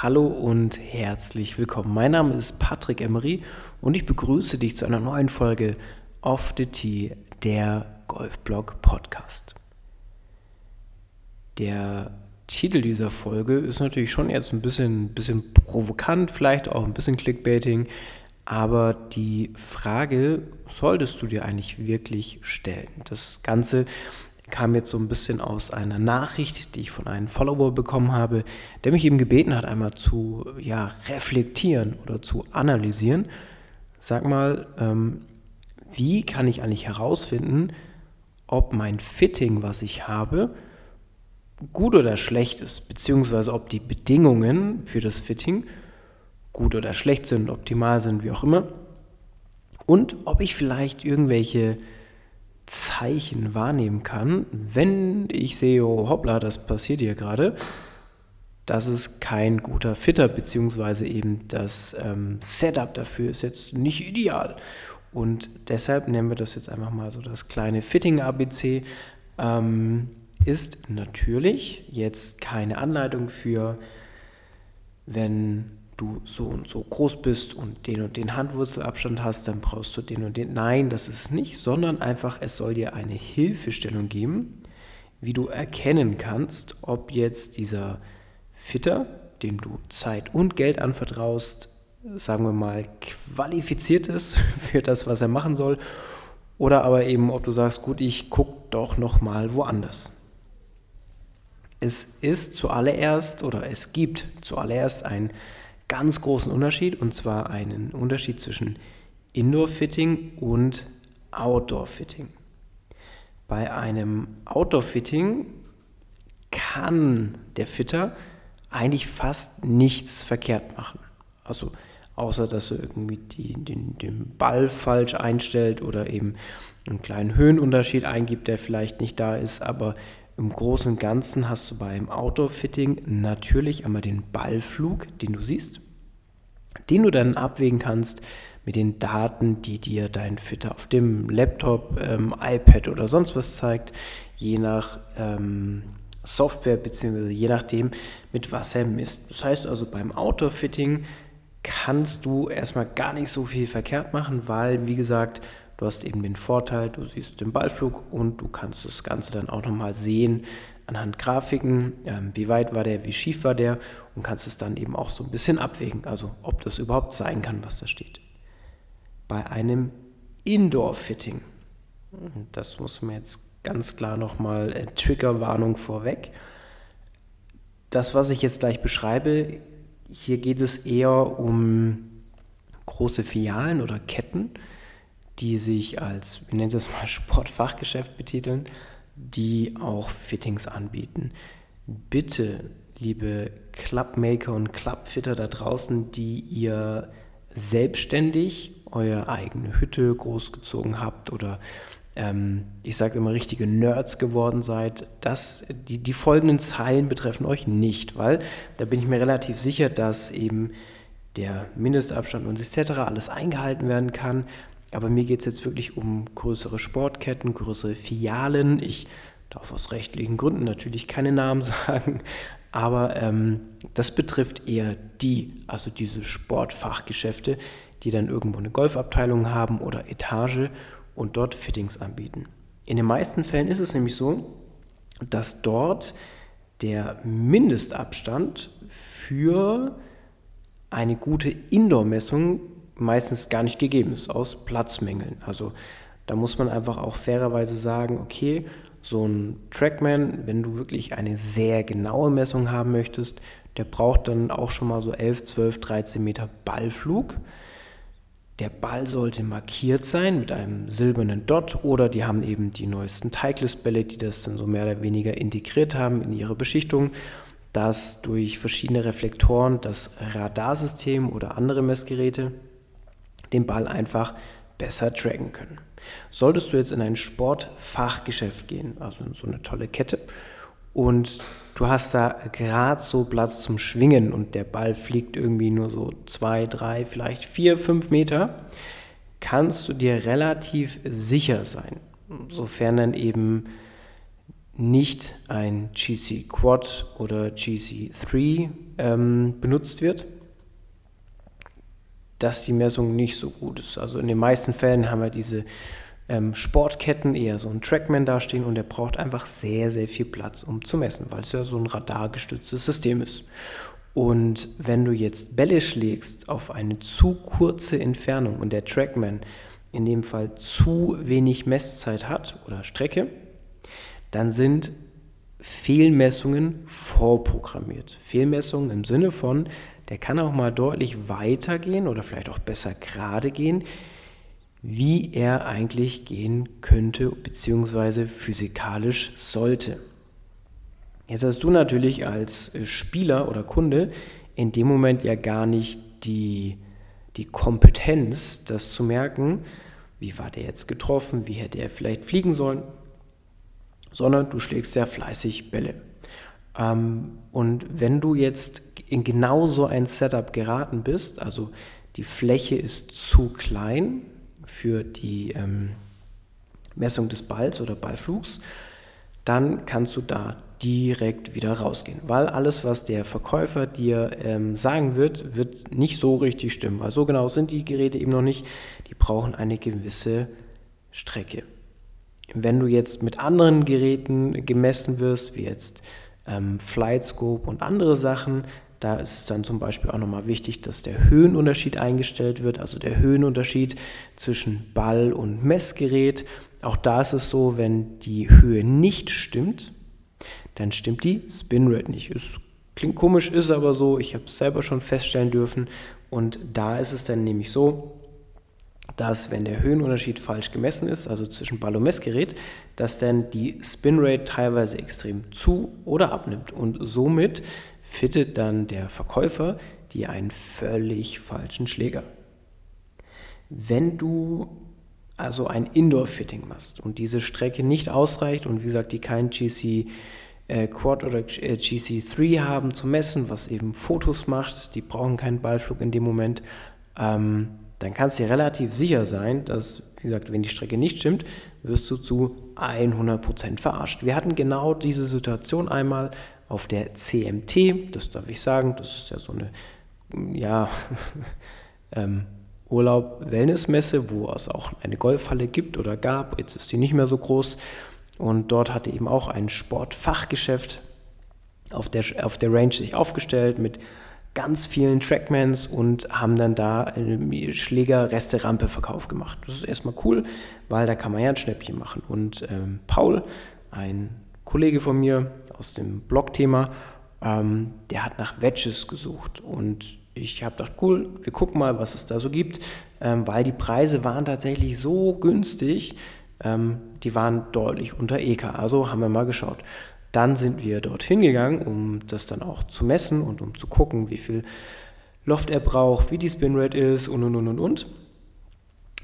Hallo und herzlich willkommen. Mein Name ist Patrick Emery und ich begrüße dich zu einer neuen Folge Off the Tee, der Golfblog Podcast. Der Titel dieser Folge ist natürlich schon jetzt ein bisschen, bisschen provokant, vielleicht auch ein bisschen Clickbaiting, aber die Frage solltest du dir eigentlich wirklich stellen. Das Ganze kam jetzt so ein bisschen aus einer Nachricht, die ich von einem Follower bekommen habe, der mich eben gebeten hat, einmal zu ja, reflektieren oder zu analysieren. Sag mal, ähm, wie kann ich eigentlich herausfinden, ob mein Fitting, was ich habe, gut oder schlecht ist, beziehungsweise ob die Bedingungen für das Fitting gut oder schlecht sind, optimal sind, wie auch immer. Und ob ich vielleicht irgendwelche Zeichen wahrnehmen kann, wenn ich sehe, oh, hoppla, das passiert hier gerade, das ist kein guter Fitter, beziehungsweise eben das ähm, Setup dafür ist jetzt nicht ideal. Und deshalb nennen wir das jetzt einfach mal so das kleine Fitting-ABC. Ähm, ist natürlich jetzt keine Anleitung für, wenn du so und so groß bist und den und den Handwurzelabstand hast, dann brauchst du den und den. Nein, das ist nicht, sondern einfach, es soll dir eine Hilfestellung geben, wie du erkennen kannst, ob jetzt dieser Fitter, dem du Zeit und Geld anvertraust, sagen wir mal, qualifiziert ist für das, was er machen soll, oder aber eben, ob du sagst, gut, ich gucke doch noch mal woanders. Es ist zuallererst oder es gibt zuallererst ein ganz großen Unterschied und zwar einen Unterschied zwischen Indoor-Fitting und Outdoor-Fitting. Bei einem Outdoor-Fitting kann der Fitter eigentlich fast nichts verkehrt machen. Also außer dass er irgendwie die, den, den Ball falsch einstellt oder eben einen kleinen Höhenunterschied eingibt, der vielleicht nicht da ist, aber im Großen und Ganzen hast du beim Outdoor-Fitting natürlich einmal den Ballflug, den du siehst, den du dann abwägen kannst mit den Daten, die dir dein Fitter auf dem Laptop, ähm, iPad oder sonst was zeigt, je nach ähm, Software bzw. je nachdem, mit was er misst. Das heißt also beim Outdoor-Fitting kannst du erstmal gar nicht so viel verkehrt machen, weil, wie gesagt, Du hast eben den Vorteil, du siehst den Ballflug und du kannst das Ganze dann auch nochmal sehen anhand Grafiken, ähm, wie weit war der, wie schief war der und kannst es dann eben auch so ein bisschen abwägen, also ob das überhaupt sein kann, was da steht. Bei einem Indoor-Fitting, das muss man jetzt ganz klar nochmal, äh, Triggerwarnung vorweg. Das, was ich jetzt gleich beschreibe, hier geht es eher um große Filialen oder Ketten, die sich als, wir nennen das mal Sportfachgeschäft betiteln, die auch Fittings anbieten. Bitte, liebe Clubmaker und Clubfitter da draußen, die ihr selbstständig eure eigene Hütte großgezogen habt oder ähm, ich sage immer richtige Nerds geworden seid, das, die, die folgenden Zeilen betreffen euch nicht, weil da bin ich mir relativ sicher, dass eben der Mindestabstand und etc. alles eingehalten werden kann. Aber mir geht es jetzt wirklich um größere Sportketten, größere Filialen. Ich darf aus rechtlichen Gründen natürlich keine Namen sagen, aber ähm, das betrifft eher die, also diese Sportfachgeschäfte, die dann irgendwo eine Golfabteilung haben oder Etage und dort Fittings anbieten. In den meisten Fällen ist es nämlich so, dass dort der Mindestabstand für eine gute Indoor-Messung meistens gar nicht gegeben ist, aus Platzmängeln. Also da muss man einfach auch fairerweise sagen, okay, so ein Trackman, wenn du wirklich eine sehr genaue Messung haben möchtest, der braucht dann auch schon mal so 11, 12, 13 Meter Ballflug. Der Ball sollte markiert sein mit einem silbernen Dot oder die haben eben die neuesten Titleist-Bälle, die das dann so mehr oder weniger integriert haben in ihre Beschichtung, dass durch verschiedene Reflektoren das Radarsystem oder andere Messgeräte den Ball einfach besser tracken können. Solltest du jetzt in ein Sportfachgeschäft gehen, also in so eine tolle Kette, und du hast da gerade so Platz zum Schwingen und der Ball fliegt irgendwie nur so zwei, drei, vielleicht vier, fünf Meter, kannst du dir relativ sicher sein, sofern dann eben nicht ein GC Quad oder GC3 ähm, benutzt wird, dass die Messung nicht so gut ist. Also in den meisten Fällen haben wir diese ähm, Sportketten eher so ein Trackman dastehen und der braucht einfach sehr, sehr viel Platz, um zu messen, weil es ja so ein radargestütztes System ist. Und wenn du jetzt Bälle schlägst auf eine zu kurze Entfernung und der Trackman in dem Fall zu wenig Messzeit hat oder Strecke, dann sind Fehlmessungen vorprogrammiert. Fehlmessungen im Sinne von, der kann auch mal deutlich weiter gehen oder vielleicht auch besser gerade gehen, wie er eigentlich gehen könnte bzw. physikalisch sollte. Jetzt hast du natürlich als äh, Spieler oder Kunde in dem Moment ja gar nicht die, die Kompetenz, das zu merken, wie war der jetzt getroffen, wie hätte er vielleicht fliegen sollen, sondern du schlägst sehr fleißig Bälle. Ähm, und wenn du jetzt in genau so ein Setup geraten bist, also die Fläche ist zu klein, für die ähm, Messung des Balls oder Ballflugs, dann kannst du da direkt wieder rausgehen. Weil alles, was der Verkäufer dir ähm, sagen wird, wird nicht so richtig stimmen. Weil so genau sind die Geräte eben noch nicht. Die brauchen eine gewisse Strecke. Wenn du jetzt mit anderen Geräten gemessen wirst, wie jetzt ähm, Flightscope und andere Sachen, da ist es dann zum Beispiel auch nochmal wichtig, dass der Höhenunterschied eingestellt wird, also der Höhenunterschied zwischen Ball und Messgerät. Auch da ist es so, wenn die Höhe nicht stimmt, dann stimmt die Spinrate nicht. Es klingt komisch, ist aber so. Ich habe es selber schon feststellen dürfen. Und da ist es dann nämlich so, dass wenn der Höhenunterschied falsch gemessen ist, also zwischen Ball und Messgerät, dass dann die Spinrate teilweise extrem zu oder abnimmt und somit fittet dann der Verkäufer dir einen völlig falschen Schläger. Wenn du also ein Indoor-Fitting machst und diese Strecke nicht ausreicht und wie gesagt, die kein GC äh, Quad oder äh, GC3 haben zu messen, was eben Fotos macht, die brauchen keinen Ballflug in dem Moment, ähm, dann kannst du dir relativ sicher sein, dass, wie gesagt, wenn die Strecke nicht stimmt, wirst du zu 100% verarscht. Wir hatten genau diese Situation einmal auf der CMT, das darf ich sagen, das ist ja so eine, ja, ähm, Urlaub-Wellness-Messe, wo es auch eine Golfhalle gibt oder gab. Jetzt ist die nicht mehr so groß. Und dort hatte eben auch ein Sportfachgeschäft auf der, auf der Range sich aufgestellt mit ganz vielen Trackmans und haben dann da eine Schläger-Reste-Rampe-Verkauf gemacht. Das ist erstmal cool, weil da kann man ja ein Schnäppchen machen. Und ähm, Paul, ein Kollege von mir aus dem Blog-Thema, ähm, der hat nach Wedges gesucht und ich habe gedacht, cool, wir gucken mal, was es da so gibt, ähm, weil die Preise waren tatsächlich so günstig, ähm, die waren deutlich unter EK. Also haben wir mal geschaut. Dann sind wir dorthin gegangen, um das dann auch zu messen und um zu gucken, wie viel Loft er braucht, wie die Spinrate ist und und und und und.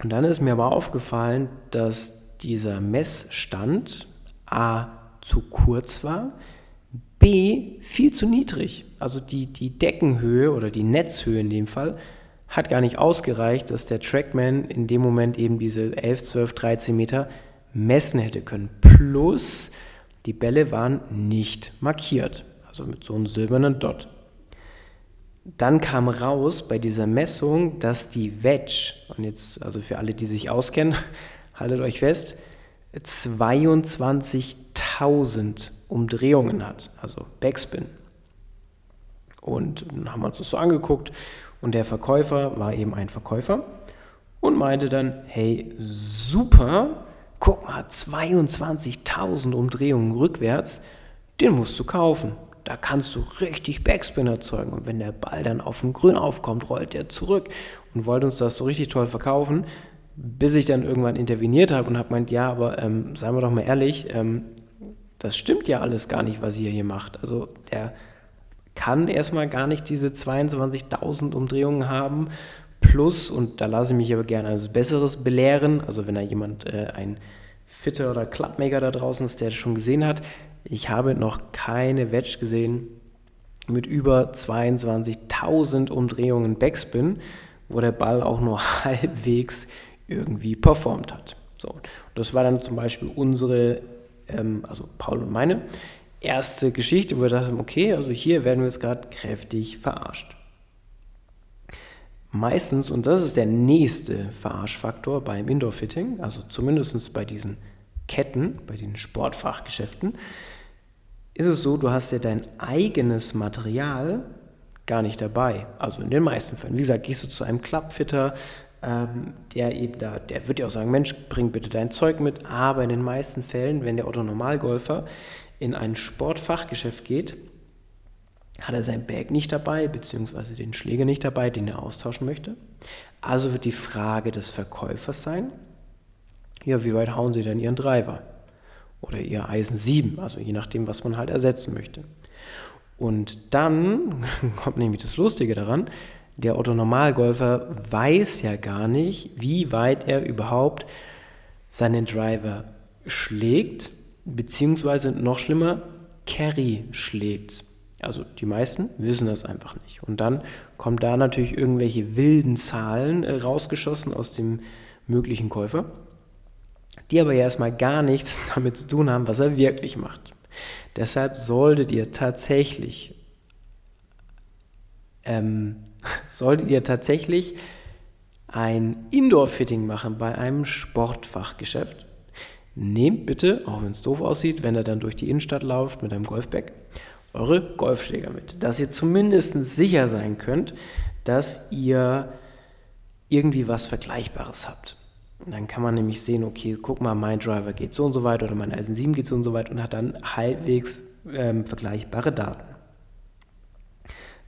Und dann ist mir aber aufgefallen, dass dieser Messstand A zu kurz war, B viel zu niedrig. Also die, die Deckenhöhe oder die Netzhöhe in dem Fall hat gar nicht ausgereicht, dass der Trackman in dem Moment eben diese 11, 12, 13 Meter messen hätte können. Plus die Bälle waren nicht markiert, also mit so einem silbernen Dot. Dann kam raus bei dieser Messung, dass die Wedge, und jetzt, also für alle, die sich auskennen, haltet euch fest, 22.000 Umdrehungen hat, also Backspin. Und dann haben wir uns das so angeguckt und der Verkäufer war eben ein Verkäufer und meinte dann, hey, super, guck mal, 22.000 Umdrehungen rückwärts, den musst du kaufen. Da kannst du richtig Backspin erzeugen. Und wenn der Ball dann auf dem Grün aufkommt, rollt er zurück und wollte uns das so richtig toll verkaufen, bis ich dann irgendwann interveniert habe und habe meint, ja, aber ähm, seien wir doch mal ehrlich, ähm, das stimmt ja alles gar nicht, was ihr hier macht. Also der kann erstmal gar nicht diese 22.000 Umdrehungen haben. Plus, und da lasse ich mich aber gerne eines Besseres belehren, also wenn da jemand, äh, ein Fitter oder Clubmaker da draußen ist, der das schon gesehen hat, ich habe noch keine Wedge gesehen mit über 22.000 Umdrehungen Backspin, wo der Ball auch nur halbwegs irgendwie performt hat. So, das war dann zum Beispiel unsere ähm, also Paul und meine, erste Geschichte, wo wir dachten, okay, also hier werden wir jetzt gerade kräftig verarscht. Meistens, und das ist der nächste Verarschfaktor beim Indoor-Fitting, also zumindest bei diesen Ketten, bei den Sportfachgeschäften, ist es so, du hast ja dein eigenes Material gar nicht dabei. Also in den meisten Fällen. Wie gesagt, gehst du zu einem Clubfitter, ähm, der eben da, der wird ja auch sagen, Mensch, bring bitte dein Zeug mit. Aber in den meisten Fällen, wenn der Otto Normalgolfer in ein Sportfachgeschäft geht, hat er sein Bag nicht dabei, beziehungsweise den Schläger nicht dabei, den er austauschen möchte. Also wird die Frage des Verkäufers sein, ja, wie weit hauen Sie denn Ihren Driver? Oder Ihr Eisen 7, also je nachdem, was man halt ersetzen möchte. Und dann kommt nämlich das Lustige daran, der Otto Normalgolfer weiß ja gar nicht, wie weit er überhaupt seinen Driver schlägt, beziehungsweise noch schlimmer, Carry schlägt. Also die meisten wissen das einfach nicht. Und dann kommen da natürlich irgendwelche wilden Zahlen äh, rausgeschossen aus dem möglichen Käufer, die aber ja erstmal gar nichts damit zu tun haben, was er wirklich macht. Deshalb solltet ihr tatsächlich ähm, solltet ihr tatsächlich ein Indoor-Fitting machen bei einem Sportfachgeschäft, nehmt bitte, auch wenn es doof aussieht, wenn ihr dann durch die Innenstadt lauft mit einem Golfbag, eure Golfschläger mit, dass ihr zumindest sicher sein könnt, dass ihr irgendwie was Vergleichbares habt. Dann kann man nämlich sehen, okay, guck mal, mein Driver geht so und so weit oder mein Eisen 7 geht so und so weit und hat dann halbwegs ähm, vergleichbare Daten.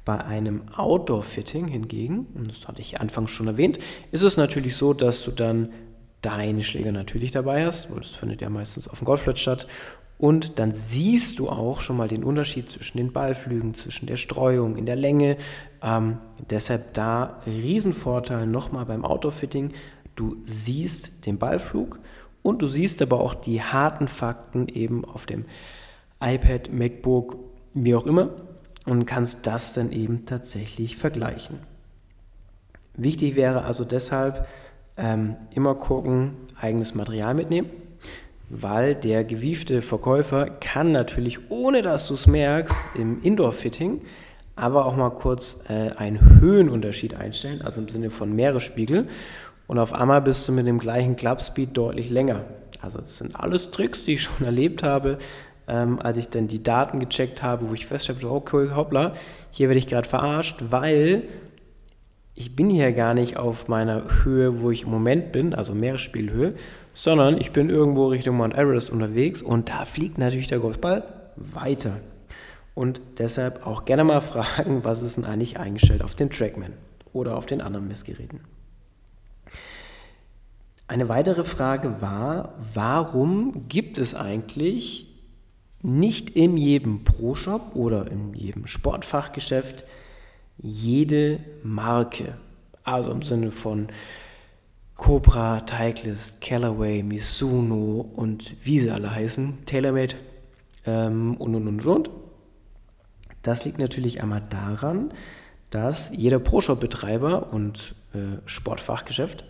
Bei einem Outdoor-Fitting hingegen, und das hatte ich anfangs schon erwähnt, ist es natürlich so, dass du dann deine Schläger natürlich dabei hast, weil das findet ja meistens auf dem Golfplatz statt. Und dann siehst du auch schon mal den Unterschied zwischen den Ballflügen, zwischen der Streuung, in der Länge. Ähm, deshalb da Riesenvorteil nochmal beim Outdoor-Fitting. Du siehst den Ballflug und du siehst aber auch die harten Fakten eben auf dem iPad, MacBook, wie auch immer und kannst das dann eben tatsächlich vergleichen. Wichtig wäre also deshalb ähm, immer gucken, eigenes Material mitnehmen, weil der gewiefte Verkäufer kann natürlich, ohne dass du es merkst, im Indoor-Fitting aber auch mal kurz äh, einen Höhenunterschied einstellen, also im Sinne von Meeresspiegel. Und auf einmal bist du mit dem gleichen Clubspeed deutlich länger. Also das sind alles Tricks, die ich schon erlebt habe, ähm, als ich dann die Daten gecheckt habe, wo ich feststellte, okay, hoppla, hier werde ich gerade verarscht, weil ich bin hier gar nicht auf meiner Höhe, wo ich im Moment bin, also Meeresspielhöhe, sondern ich bin irgendwo Richtung Mount Everest unterwegs und da fliegt natürlich der Golfball weiter. Und deshalb auch gerne mal fragen, was ist denn eigentlich eingestellt auf den Trackman oder auf den anderen Messgeräten. Eine weitere Frage war, warum gibt es eigentlich nicht in jedem Pro-Shop oder in jedem Sportfachgeschäft jede Marke. Also im Sinne von Cobra, Titleist, Callaway, Mizuno und wie sie alle heißen, TaylorMade ähm, und und und und. Das liegt natürlich einmal daran, dass jeder Pro-Shop-Betreiber und äh, Sportfachgeschäft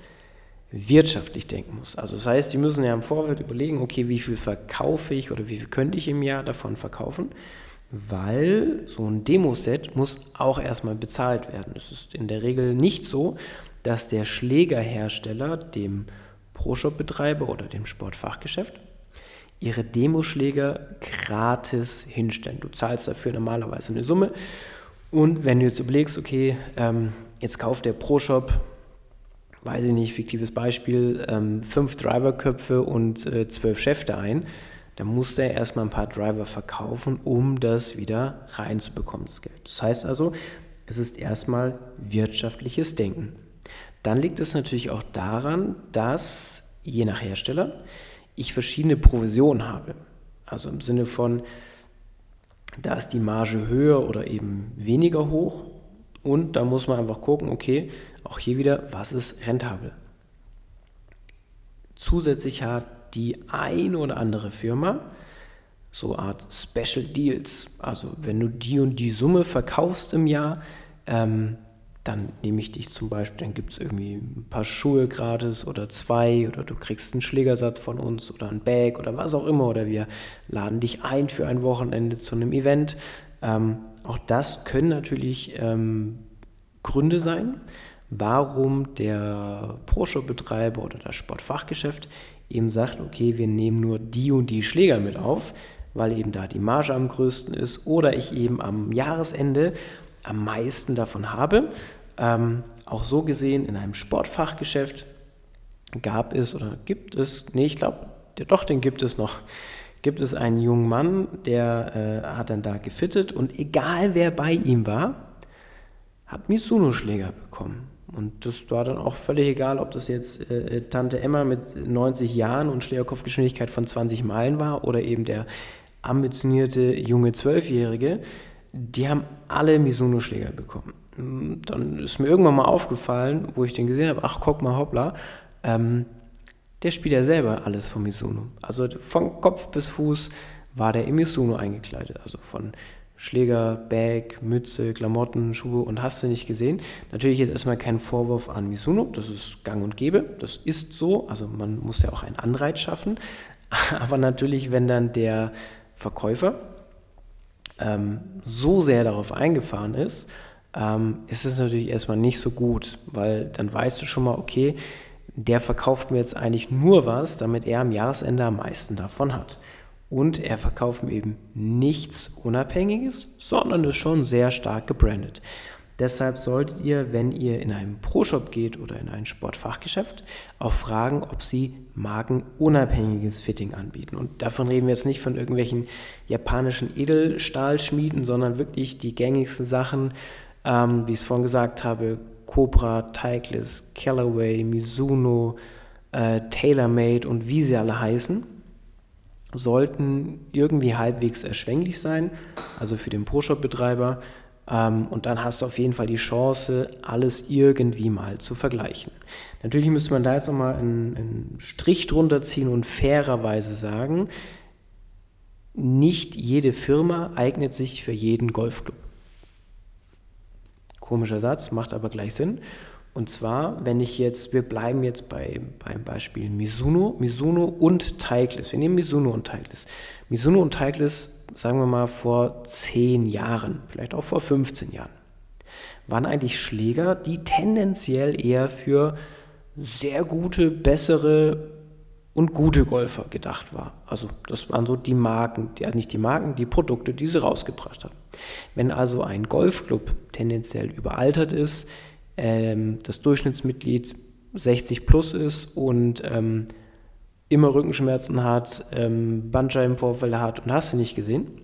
wirtschaftlich denken muss. Also das heißt, die müssen ja im Vorfeld überlegen, okay, wie viel verkaufe ich oder wie viel könnte ich im Jahr davon verkaufen, weil so ein Demoset muss auch erstmal bezahlt werden. Es ist in der Regel nicht so, dass der Schlägerhersteller dem Pro-Shop-Betreiber oder dem Sportfachgeschäft ihre Demoschläger gratis hinstellen. Du zahlst dafür normalerweise eine Summe und wenn du jetzt überlegst, okay, ähm, jetzt kauft der Pro-Shop weiß ich nicht, fiktives Beispiel, ähm, fünf Driverköpfe und äh, zwölf Schäfte ein, dann muss er erstmal ein paar Driver verkaufen, um das wieder reinzubekommen, das Geld. Das heißt also, es ist erstmal wirtschaftliches Denken. Dann liegt es natürlich auch daran, dass je nach Hersteller ich verschiedene Provisionen habe. Also im Sinne von, da ist die Marge höher oder eben weniger hoch. Und da muss man einfach gucken, okay, auch hier wieder, was ist rentabel? Zusätzlich hat die eine oder andere Firma so eine Art Special Deals. Also wenn du die und die Summe verkaufst im Jahr, ähm, dann nehme ich dich zum Beispiel, dann gibt es irgendwie ein paar Schuhe gratis oder zwei oder du kriegst einen Schlägersatz von uns oder ein Bag oder was auch immer oder wir laden dich ein für ein Wochenende zu einem Event. Ähm, auch das können natürlich ähm, Gründe sein, warum der Pro-Shop-Betreiber oder das Sportfachgeschäft eben sagt, okay, wir nehmen nur die und die Schläger mit auf, weil eben da die Marge am größten ist oder ich eben am Jahresende am meisten davon habe. Ähm, auch so gesehen in einem Sportfachgeschäft gab es oder gibt es, nee, ich glaube, doch, den gibt es noch, gibt es einen jungen Mann, der äh, hat dann da gefittet und egal wer bei ihm war, hat Mizuno-Schläger bekommen. Und das war dann auch völlig egal, ob das jetzt äh, Tante Emma mit 90 Jahren und Schlägerkopfgeschwindigkeit von 20 Meilen war oder eben der ambitionierte junge Zwölfjährige. Die haben alle Mizuno-Schläger bekommen. Dann ist mir irgendwann mal aufgefallen, wo ich den gesehen habe, ach guck mal, hoppla, ähm, der spielt ja selber alles von Mizuno. Also von Kopf bis Fuß war der in Mizuno eingekleidet. Also von Schläger, Bag, Mütze, Klamotten, Schuhe und hast du nicht gesehen. Natürlich jetzt erstmal kein Vorwurf an Mizuno, das ist gang und gäbe, das ist so, also man muss ja auch einen Anreiz schaffen. Aber natürlich, wenn dann der Verkäufer ähm, so sehr darauf eingefahren ist, ähm, ist es natürlich erstmal nicht so gut, weil dann weißt du schon mal, okay, der verkauft mir jetzt eigentlich nur was, damit er am Jahresende am meisten davon hat und er verkauft mir eben nichts Unabhängiges, sondern ist schon sehr stark gebrandet. Deshalb solltet ihr, wenn ihr in einen Pro-Shop geht oder in ein Sportfachgeschäft, auch fragen, ob sie markenunabhängiges Fitting anbieten. Und davon reden wir jetzt nicht von irgendwelchen japanischen Edelstahlschmieden, sondern wirklich die gängigsten Sachen, ähm, wie ich es vorhin gesagt habe, Cobra, Titleist, Callaway, Mizuno, äh, TaylorMade und wie sie alle heißen sollten irgendwie halbwegs erschwinglich sein, also für den Pro-Shop-Betreiber. Ähm, und dann hast du auf jeden Fall die Chance, alles irgendwie mal zu vergleichen. Natürlich müsste man da jetzt nochmal einen, einen Strich drunter ziehen und fairerweise sagen, nicht jede Firma eignet sich für jeden Golfclub. Komischer Satz, macht aber gleich Sinn. Und zwar, wenn ich jetzt, wir bleiben jetzt bei, beim Beispiel Mizuno, Mizuno und Titleist. Wir nehmen Mizuno und Titleist. Mizuno und Titleist, sagen wir mal vor 10 Jahren, vielleicht auch vor 15 Jahren, waren eigentlich Schläger, die tendenziell eher für sehr gute, bessere und gute Golfer gedacht war. Also das waren so die Marken, die, also nicht die Marken, die Produkte, die sie rausgebracht haben. Wenn also ein Golfclub tendenziell überaltert ist, ähm, das Durchschnittsmitglied 60 plus ist und ähm, immer Rückenschmerzen hat, ähm, Bandscheibenvorfälle hat und hast du nicht gesehen,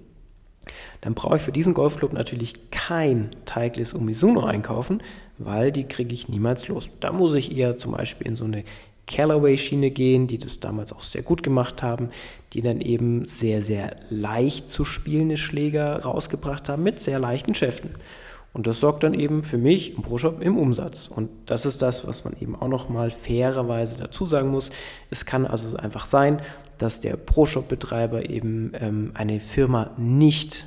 dann brauche ich für diesen Golfclub natürlich kein Titleist und Mizuno einkaufen, weil die kriege ich niemals los. Da muss ich eher zum Beispiel in so eine Callaway-Schiene gehen, die das damals auch sehr gut gemacht haben, die dann eben sehr, sehr leicht zu spielende Schläger rausgebracht haben mit sehr leichten Schäften. Und das sorgt dann eben für mich im ProShop im Umsatz. Und das ist das, was man eben auch nochmal fairerweise dazu sagen muss. Es kann also einfach sein, dass der ProShop-Betreiber eben ähm, eine Firma nicht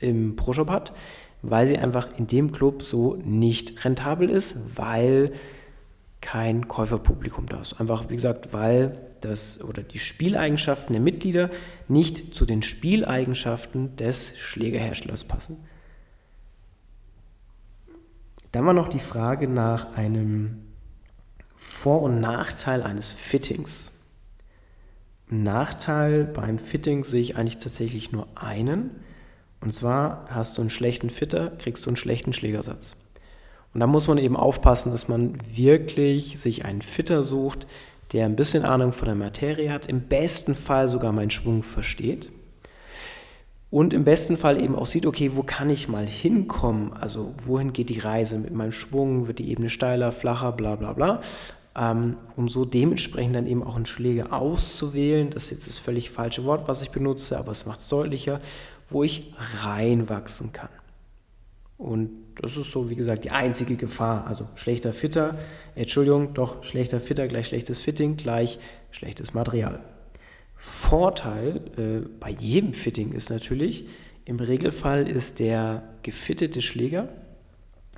im ProShop hat, weil sie einfach in dem Club so nicht rentabel ist, weil kein Käuferpublikum da ist. Einfach, wie gesagt, weil das oder die Spieleigenschaften der Mitglieder nicht zu den Spieleigenschaften des Schlägerherstellers passen. Dann war noch die Frage nach einem Vor- und Nachteil eines Fittings. Nachteil beim Fitting sehe ich eigentlich tatsächlich nur einen. Und zwar hast du einen schlechten Fitter, kriegst du einen schlechten Schlägersatz. Und da muss man eben aufpassen, dass man wirklich sich einen Fitter sucht, der ein bisschen Ahnung von der Materie hat, im besten Fall sogar meinen Schwung versteht und im besten Fall eben auch sieht, okay, wo kann ich mal hinkommen? Also wohin geht die Reise mit meinem Schwung? Wird die Ebene steiler, flacher, bla bla bla? Ähm, um so dementsprechend dann eben auch einen Schläger auszuwählen. Das ist jetzt das völlig falsche Wort, was ich benutze, aber es macht es deutlicher, wo ich reinwachsen kann. Und das ist so, wie gesagt, die einzige Gefahr. Also schlechter Fitter, Entschuldigung, doch schlechter Fitter gleich schlechtes Fitting gleich schlechtes Material. Vorteil äh, bei jedem Fitting ist natürlich, im Regelfall ist der gefittete Schläger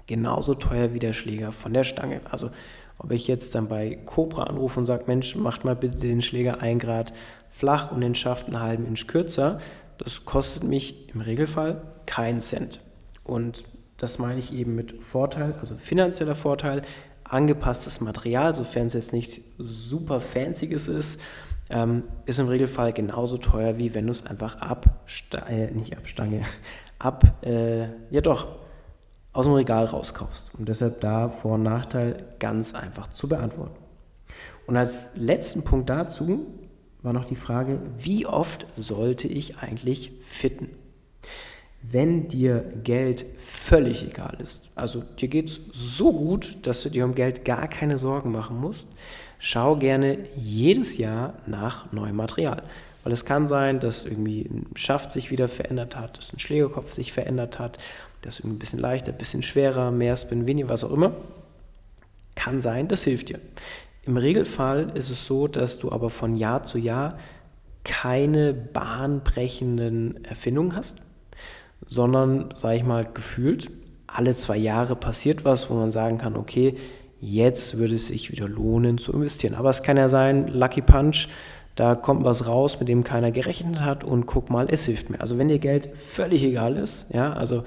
genauso teuer wie der Schläger von der Stange. Also ob ich jetzt dann bei Cobra anrufe und sage, Mensch, macht mal bitte den Schläger ein Grad flach und den Schaft einen halben Inch kürzer, das kostet mich im Regelfall keinen Cent. Und das meine ich eben mit Vorteil, also finanzieller Vorteil, angepasstes Material, sofern es jetzt nicht super fancyes ist, ähm, ist im Regelfall genauso teuer, wie wenn du es einfach ab, äh, nicht abstange, ab, äh, ja doch, aus dem Regal rauskaufst. Und deshalb da Vor- und Nachteil ganz einfach zu beantworten. Und als letzten Punkt dazu war noch die Frage, wie oft sollte ich eigentlich fitten? Wenn dir Geld völlig egal ist, also dir geht es so gut, dass du dir um Geld gar keine Sorgen machen musst, schau gerne jedes Jahr nach neuem Material. Weil es kann sein, dass irgendwie ein Schaft sich wieder verändert hat, dass ein Schlägerkopf sich verändert hat, dass irgendwie ein bisschen leichter, ein bisschen schwerer, mehr Spin, weniger, was auch immer. Kann sein, das hilft dir. Im Regelfall ist es so, dass du aber von Jahr zu Jahr keine bahnbrechenden Erfindungen hast, sondern, sage ich mal, gefühlt alle zwei Jahre passiert was, wo man sagen kann, okay, jetzt würde es sich wieder lohnen zu investieren. Aber es kann ja sein, Lucky Punch, da kommt was raus, mit dem keiner gerechnet hat und guck mal, es hilft mir. Also wenn dir Geld völlig egal ist, ja, also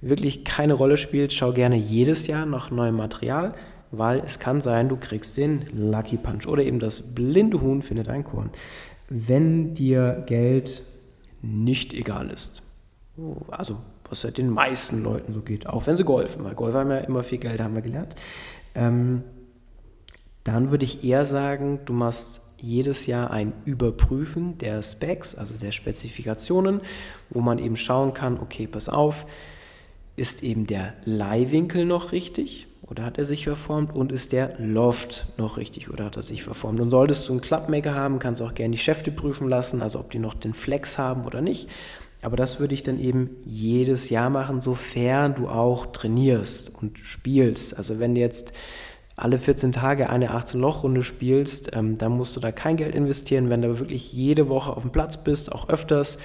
wirklich keine Rolle spielt, schau gerne jedes Jahr nach neuem Material, weil es kann sein, du kriegst den Lucky Punch oder eben das blinde Huhn findet ein Korn. Wenn dir Geld nicht egal ist, also was halt den meisten Leuten so geht, auch wenn sie golfen, weil Golfer haben ja immer viel Geld, haben wir gelernt, ähm, dann würde ich eher sagen, du machst jedes Jahr ein Überprüfen der Specs, also der Spezifikationen, wo man eben schauen kann, okay, pass auf, ist eben der Leihwinkel noch richtig oder hat er sich verformt und ist der Loft noch richtig oder hat er sich verformt. Und solltest du einen Klappmaker haben, kannst du auch gerne die Schäfte prüfen lassen, also ob die noch den Flex haben oder nicht. Aber das würde ich dann eben jedes Jahr machen, sofern du auch trainierst und spielst. Also wenn du jetzt alle 14 Tage eine 18-Loch-Runde spielst, ähm, dann musst du da kein Geld investieren. Wenn du wirklich jede Woche auf dem Platz bist, auch öfters,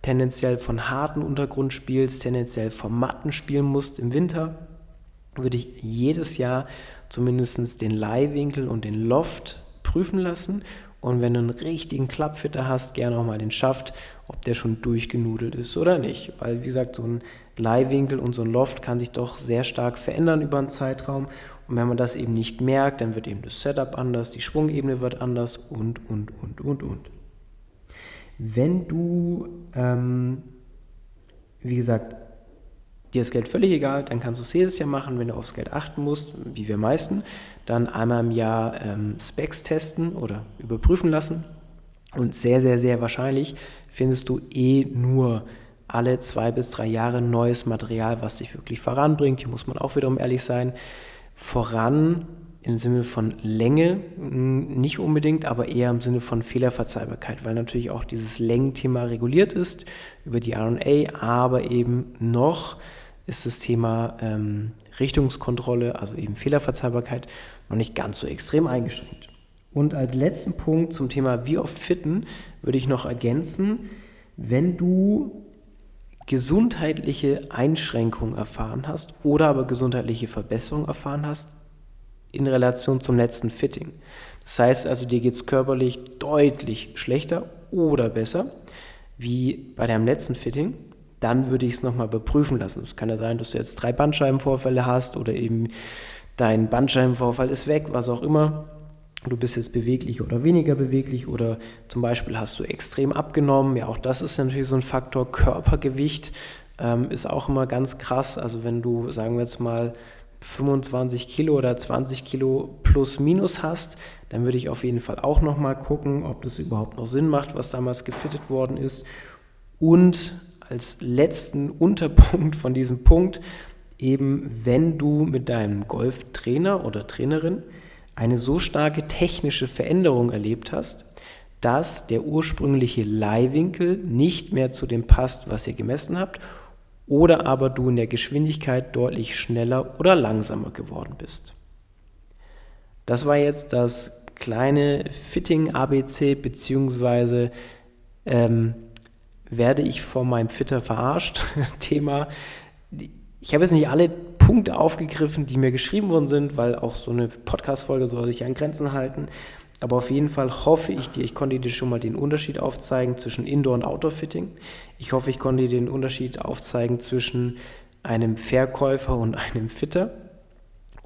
tendenziell von harten Untergrund spielst, tendenziell vom Matten spielen musst im Winter, würde ich jedes Jahr zumindest den Leihwinkel und den Loft prüfen lassen. Und wenn du einen richtigen Klappfitter hast, gerne auch mal den Schaft, ob der schon durchgenudelt ist oder nicht. Weil, wie gesagt, so ein Leihwinkel und so ein Loft kann sich doch sehr stark verändern über einen Zeitraum. Und wenn man das eben nicht merkt, dann wird eben das Setup anders, die Schwungebene wird anders und, und, und, und, und. Wenn du, ähm, wie gesagt, dir ist Geld völlig egal, dann kannst du es jedes Jahr machen. Wenn du aufs Geld achten musst, wie wir meisten, dann einmal im Jahr ähm, Specs testen oder überprüfen lassen. Und sehr, sehr, sehr wahrscheinlich findest du eh nur alle zwei bis drei Jahre neues Material, was dich wirklich voranbringt. Hier muss man auch wiederum ehrlich sein. Voran im Sinne von Länge nicht unbedingt, aber eher im Sinne von Fehlerverzeihbarkeit, weil natürlich auch dieses Längenthema reguliert ist über die RNA, aber eben noch ist das Thema ähm, Richtungskontrolle, also eben Fehlerverzeihbarkeit, noch nicht ganz so extrem eingeschränkt. Und als letzten Punkt zum Thema wie oft fitten würde ich noch ergänzen, wenn du gesundheitliche Einschränkungen erfahren hast oder aber gesundheitliche Verbesserungen erfahren hast, in Relation zum letzten Fitting. Das heißt also, dir geht es körperlich deutlich schlechter oder besser wie bei deinem letzten Fitting, dann würde ich es nochmal überprüfen lassen. Es kann ja sein, dass du jetzt drei Bandscheibenvorfälle hast oder eben dein Bandscheibenvorfall ist weg, was auch immer. Du bist jetzt beweglich oder weniger beweglich oder zum Beispiel hast du extrem abgenommen. Ja, auch das ist natürlich so ein Faktor. Körpergewicht ähm, ist auch immer ganz krass. Also wenn du, sagen wir jetzt mal, 25 Kilo oder 20 Kilo plus minus hast, dann würde ich auf jeden Fall auch nochmal gucken, ob das überhaupt noch Sinn macht, was damals gefittet worden ist. Und als letzten Unterpunkt von diesem Punkt, eben wenn du mit deinem Golftrainer oder Trainerin eine so starke technische Veränderung erlebt hast, dass der ursprüngliche Leihwinkel nicht mehr zu dem passt, was ihr gemessen habt oder aber du in der Geschwindigkeit deutlich schneller oder langsamer geworden bist. Das war jetzt das kleine Fitting ABC beziehungsweise ähm, werde ich von meinem Fitter verarscht Thema. Ich habe jetzt nicht alle Punkte aufgegriffen, die mir geschrieben worden sind, weil auch so eine Podcast-Folge soll sich an Grenzen halten. Aber auf jeden Fall hoffe ich dir, ich konnte dir schon mal den Unterschied aufzeigen zwischen Indoor- und Outdoor-Fitting. Ich hoffe, ich konnte dir den Unterschied aufzeigen zwischen einem Verkäufer und einem Fitter.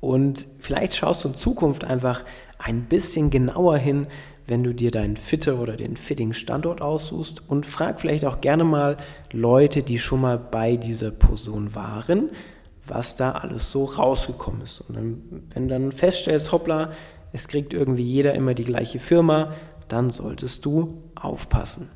Und vielleicht schaust du in Zukunft einfach ein bisschen genauer hin, wenn du dir deinen Fitter oder den Fitting-Standort aussuchst und frag vielleicht auch gerne mal Leute, die schon mal bei dieser Person waren, was da alles so rausgekommen ist. Und dann, wenn du dann feststellst, hoppla, es kriegt irgendwie jeder immer die gleiche Firma, dann solltest du aufpassen.